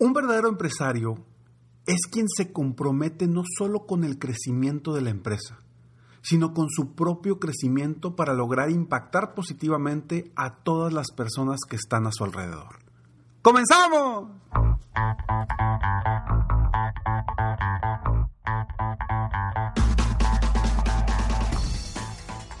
Un verdadero empresario es quien se compromete no solo con el crecimiento de la empresa, sino con su propio crecimiento para lograr impactar positivamente a todas las personas que están a su alrededor. ¡Comenzamos!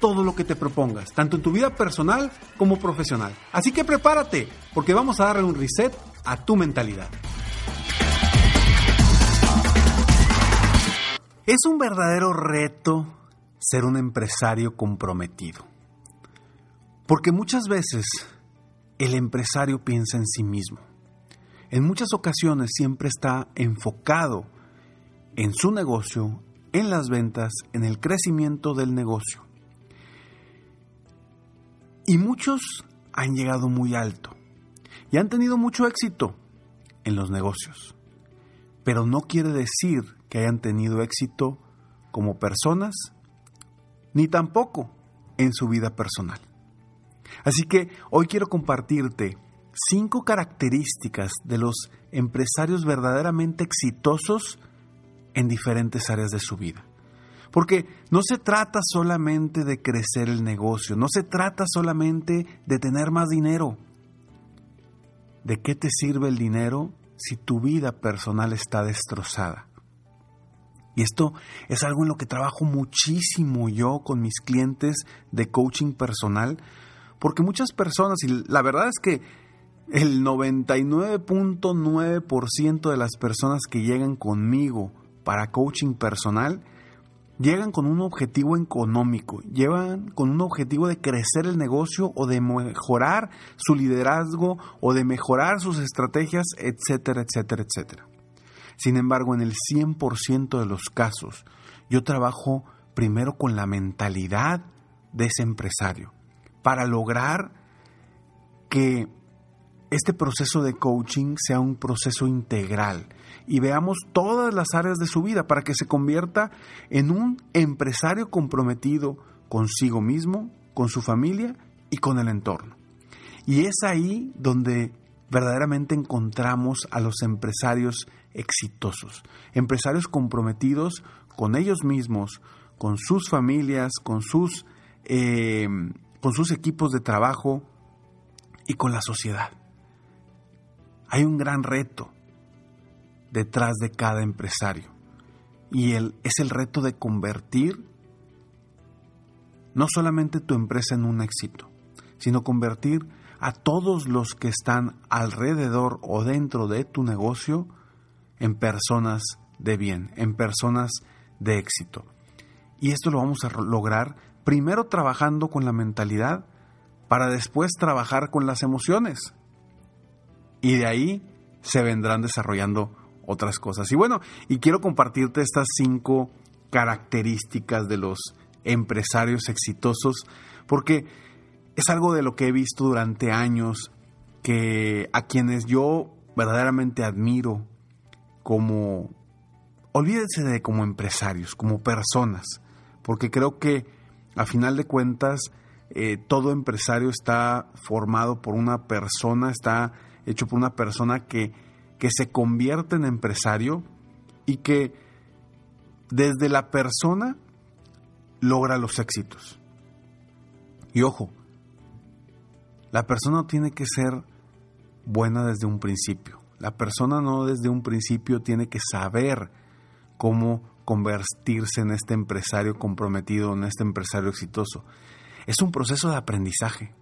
todo lo que te propongas, tanto en tu vida personal como profesional. Así que prepárate, porque vamos a darle un reset a tu mentalidad. Es un verdadero reto ser un empresario comprometido, porque muchas veces el empresario piensa en sí mismo. En muchas ocasiones siempre está enfocado en su negocio, en las ventas, en el crecimiento del negocio. Y muchos han llegado muy alto y han tenido mucho éxito en los negocios. Pero no quiere decir que hayan tenido éxito como personas, ni tampoco en su vida personal. Así que hoy quiero compartirte cinco características de los empresarios verdaderamente exitosos en diferentes áreas de su vida. Porque no se trata solamente de crecer el negocio, no se trata solamente de tener más dinero. ¿De qué te sirve el dinero si tu vida personal está destrozada? Y esto es algo en lo que trabajo muchísimo yo con mis clientes de coaching personal, porque muchas personas, y la verdad es que el 99.9% de las personas que llegan conmigo para coaching personal, llegan con un objetivo económico, llevan con un objetivo de crecer el negocio o de mejorar su liderazgo o de mejorar sus estrategias, etcétera, etcétera, etcétera. Sin embargo, en el 100% de los casos, yo trabajo primero con la mentalidad de ese empresario para lograr que este proceso de coaching sea un proceso integral y veamos todas las áreas de su vida para que se convierta en un empresario comprometido consigo mismo, con su familia y con el entorno. Y es ahí donde verdaderamente encontramos a los empresarios exitosos, empresarios comprometidos con ellos mismos, con sus familias, con sus, eh, con sus equipos de trabajo y con la sociedad. Hay un gran reto detrás de cada empresario. Y el, es el reto de convertir no solamente tu empresa en un éxito, sino convertir a todos los que están alrededor o dentro de tu negocio en personas de bien, en personas de éxito. Y esto lo vamos a lograr primero trabajando con la mentalidad para después trabajar con las emociones. Y de ahí se vendrán desarrollando otras cosas. Y bueno, y quiero compartirte estas cinco características de los empresarios exitosos, porque es algo de lo que he visto durante años, que a quienes yo verdaderamente admiro como olvídense de como empresarios, como personas, porque creo que a final de cuentas eh, todo empresario está formado por una persona, está hecho por una persona que, que se convierte en empresario y que desde la persona logra los éxitos. Y ojo, la persona tiene que ser buena desde un principio. La persona no desde un principio tiene que saber cómo convertirse en este empresario comprometido, en este empresario exitoso. Es un proceso de aprendizaje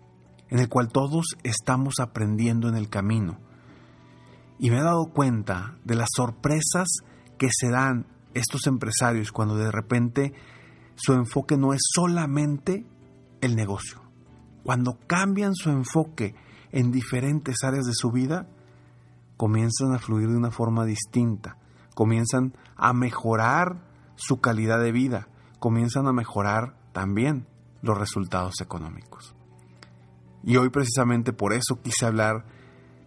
en el cual todos estamos aprendiendo en el camino. Y me he dado cuenta de las sorpresas que se dan estos empresarios cuando de repente su enfoque no es solamente el negocio. Cuando cambian su enfoque en diferentes áreas de su vida, comienzan a fluir de una forma distinta, comienzan a mejorar su calidad de vida, comienzan a mejorar también los resultados económicos. Y hoy precisamente por eso quise hablar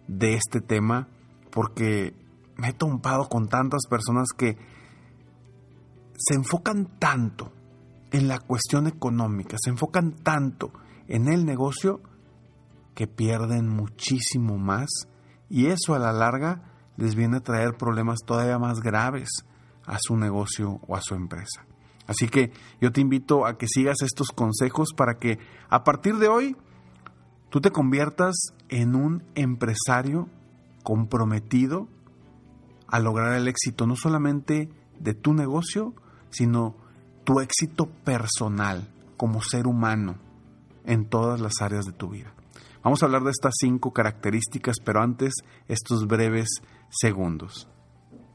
de este tema, porque me he topado con tantas personas que se enfocan tanto en la cuestión económica, se enfocan tanto en el negocio que pierden muchísimo más y eso a la larga les viene a traer problemas todavía más graves a su negocio o a su empresa. Así que yo te invito a que sigas estos consejos para que a partir de hoy tú te conviertas en un empresario comprometido a lograr el éxito no solamente de tu negocio, sino tu éxito personal como ser humano en todas las áreas de tu vida. Vamos a hablar de estas cinco características, pero antes estos breves segundos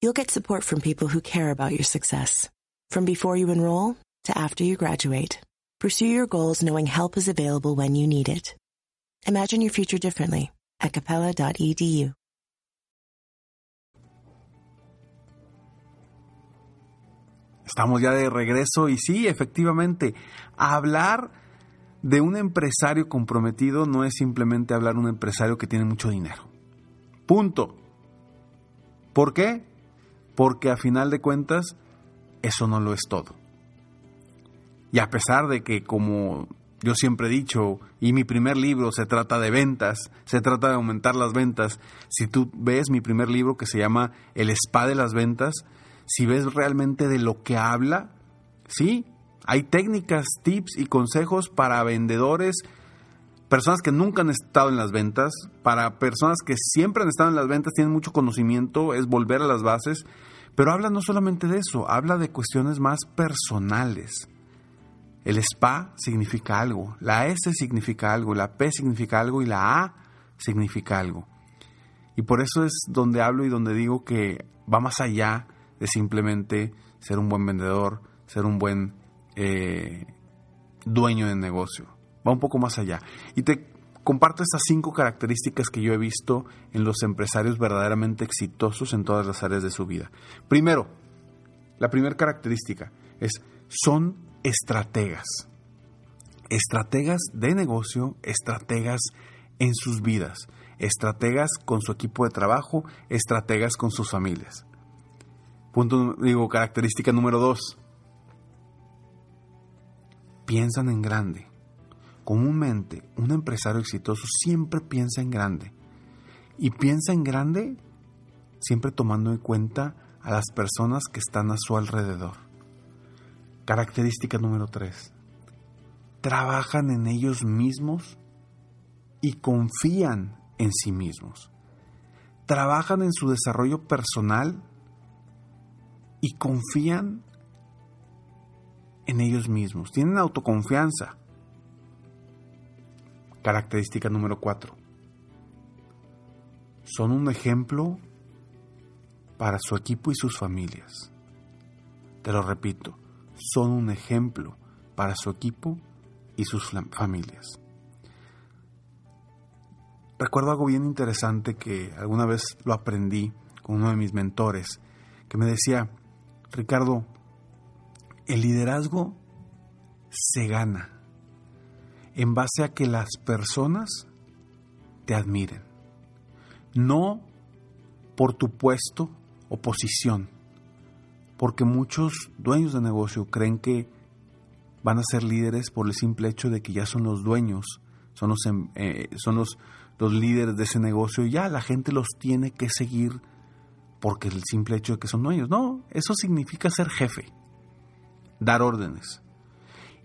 you'll get support from people who care about your success. From before you enroll to after you graduate, pursue your goals knowing help is available when you need it. Imagine your future differently at capella.edu. Estamos ya de regreso y sí, efectivamente, hablar de un empresario comprometido no es simplemente hablar de un empresario que tiene mucho dinero. Punto. ¿Por qué? Porque a final de cuentas, eso no lo es todo. Y a pesar de que, como yo siempre he dicho, y mi primer libro se trata de ventas, se trata de aumentar las ventas, si tú ves mi primer libro que se llama El Spa de las Ventas, si ves realmente de lo que habla, sí, hay técnicas, tips y consejos para vendedores, personas que nunca han estado en las ventas, para personas que siempre han estado en las ventas, tienen mucho conocimiento, es volver a las bases, pero habla no solamente de eso, habla de cuestiones más personales. El spa significa algo, la S significa algo, la P significa algo y la A significa algo. Y por eso es donde hablo y donde digo que va más allá de simplemente ser un buen vendedor, ser un buen eh, dueño de negocio. Va un poco más allá. Y te comparto estas cinco características que yo he visto en los empresarios verdaderamente exitosos en todas las áreas de su vida. Primero, la primera característica es, son estrategas. Estrategas de negocio, estrategas en sus vidas, estrategas con su equipo de trabajo, estrategas con sus familias. Punto, digo, característica número dos. Piensan en grande. Comúnmente, un empresario exitoso siempre piensa en grande. Y piensa en grande siempre tomando en cuenta a las personas que están a su alrededor. Característica número tres. Trabajan en ellos mismos y confían en sí mismos. Trabajan en su desarrollo personal y confían en ellos mismos. Tienen autoconfianza. Característica número cuatro. Son un ejemplo para su equipo y sus familias. Te lo repito, son un ejemplo para su equipo y sus familias. Recuerdo algo bien interesante que alguna vez lo aprendí con uno de mis mentores, que me decía, Ricardo, el liderazgo se gana en base a que las personas te admiren, no por tu puesto o posición, porque muchos dueños de negocio creen que van a ser líderes por el simple hecho de que ya son los dueños, son los, em, eh, son los, los líderes de ese negocio y ya la gente los tiene que seguir porque el simple hecho de que son dueños. No, eso significa ser jefe, dar órdenes.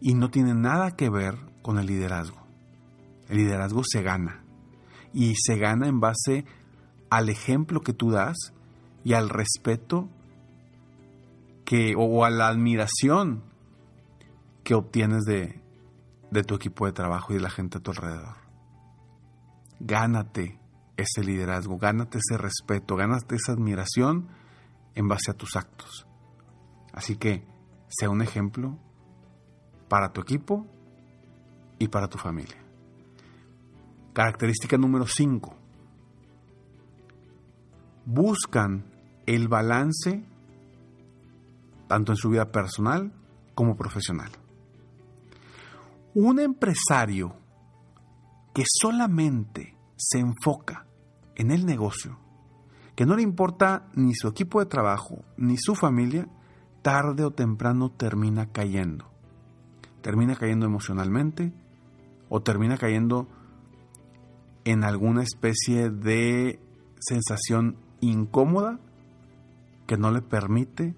Y no tiene nada que ver con el liderazgo. El liderazgo se gana. Y se gana en base al ejemplo que tú das y al respeto que, o a la admiración que obtienes de, de tu equipo de trabajo y de la gente a tu alrededor. Gánate ese liderazgo, gánate ese respeto, gánate esa admiración en base a tus actos. Así que sea un ejemplo para tu equipo y para tu familia. Característica número 5. Buscan el balance tanto en su vida personal como profesional. Un empresario que solamente se enfoca en el negocio, que no le importa ni su equipo de trabajo ni su familia, tarde o temprano termina cayendo. Termina cayendo emocionalmente o termina cayendo en alguna especie de sensación incómoda que no le permite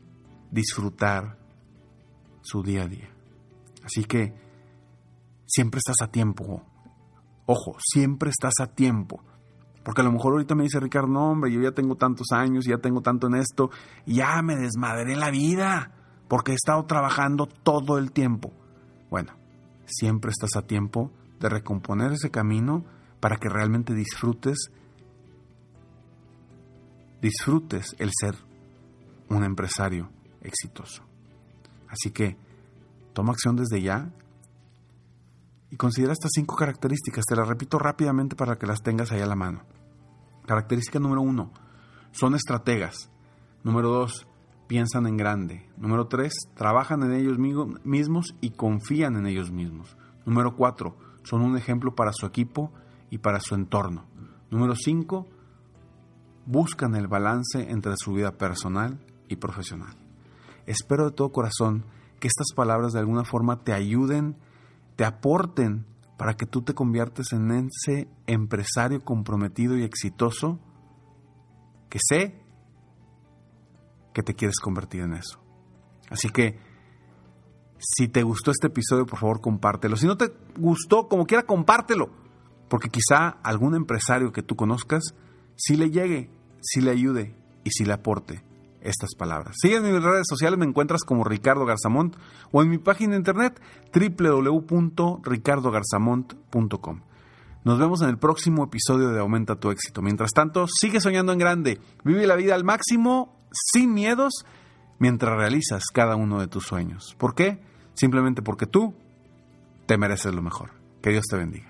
disfrutar su día a día. Así que siempre estás a tiempo. Ojo, siempre estás a tiempo. Porque a lo mejor ahorita me dice Ricardo, no, hombre, yo ya tengo tantos años, ya tengo tanto en esto, ya me desmadré la vida, porque he estado trabajando todo el tiempo. Bueno, siempre estás a tiempo de recomponer ese camino para que realmente disfrutes, disfrutes el ser un empresario exitoso. Así que toma acción desde ya y considera estas cinco características. Te las repito rápidamente para que las tengas ahí a la mano. Característica número uno, son estrategas. Número dos, piensan en grande. Número tres, trabajan en ellos mismos y confían en ellos mismos. Número cuatro, son un ejemplo para su equipo y para su entorno. Número cinco, buscan el balance entre su vida personal y profesional. Espero de todo corazón que estas palabras de alguna forma te ayuden, te aporten para que tú te conviertes en ese empresario comprometido y exitoso que sé que te quieres convertir en eso. Así que, si te gustó este episodio, por favor, compártelo. Si no te gustó, como quiera, compártelo. Porque quizá algún empresario que tú conozcas sí le llegue, sí le ayude y sí le aporte estas palabras. Sígueme en mis redes sociales, me encuentras como Ricardo Garzamont o en mi página de internet www.ricardogarzamont.com. Nos vemos en el próximo episodio de Aumenta tu éxito. Mientras tanto, sigue soñando en grande, vive la vida al máximo, sin miedos, mientras realizas cada uno de tus sueños. ¿Por qué? simplemente porque tú te mereces lo mejor. Que Dios te bendiga.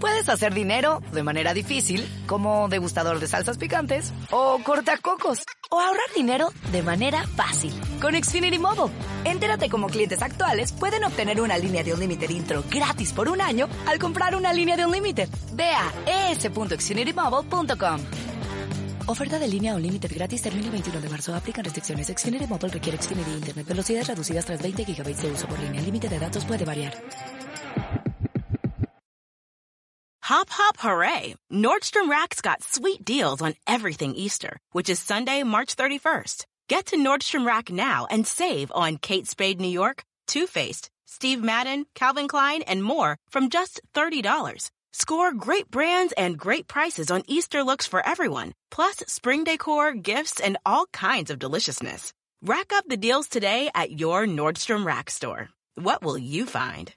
Puedes hacer dinero de manera difícil, como degustador de salsas picantes, o cortacocos, o ahorrar dinero de manera fácil con Xfinity Mobile. Entérate cómo clientes actuales pueden obtener una línea de un límite intro gratis por un año al comprar una línea de un límite. Ve a es.xfinitymobile.com. Oferta de línea o límite gratis termina el 21 de marzo. Aplican restricciones. Xfinity Mobile requiere Xfinity Internet. Velocidades reducidas tras 20 GB de uso por línea. El límite de datos puede variar. Hop, hop, hooray! Nordstrom Rack's got sweet deals on everything Easter, which is Sunday, March 31st. Get to Nordstrom Rack now and save on Kate Spade New York, Too Faced, Steve Madden, Calvin Klein, and more from just $30. Score great brands and great prices on Easter looks for everyone, plus spring decor, gifts, and all kinds of deliciousness. Rack up the deals today at your Nordstrom Rack store. What will you find?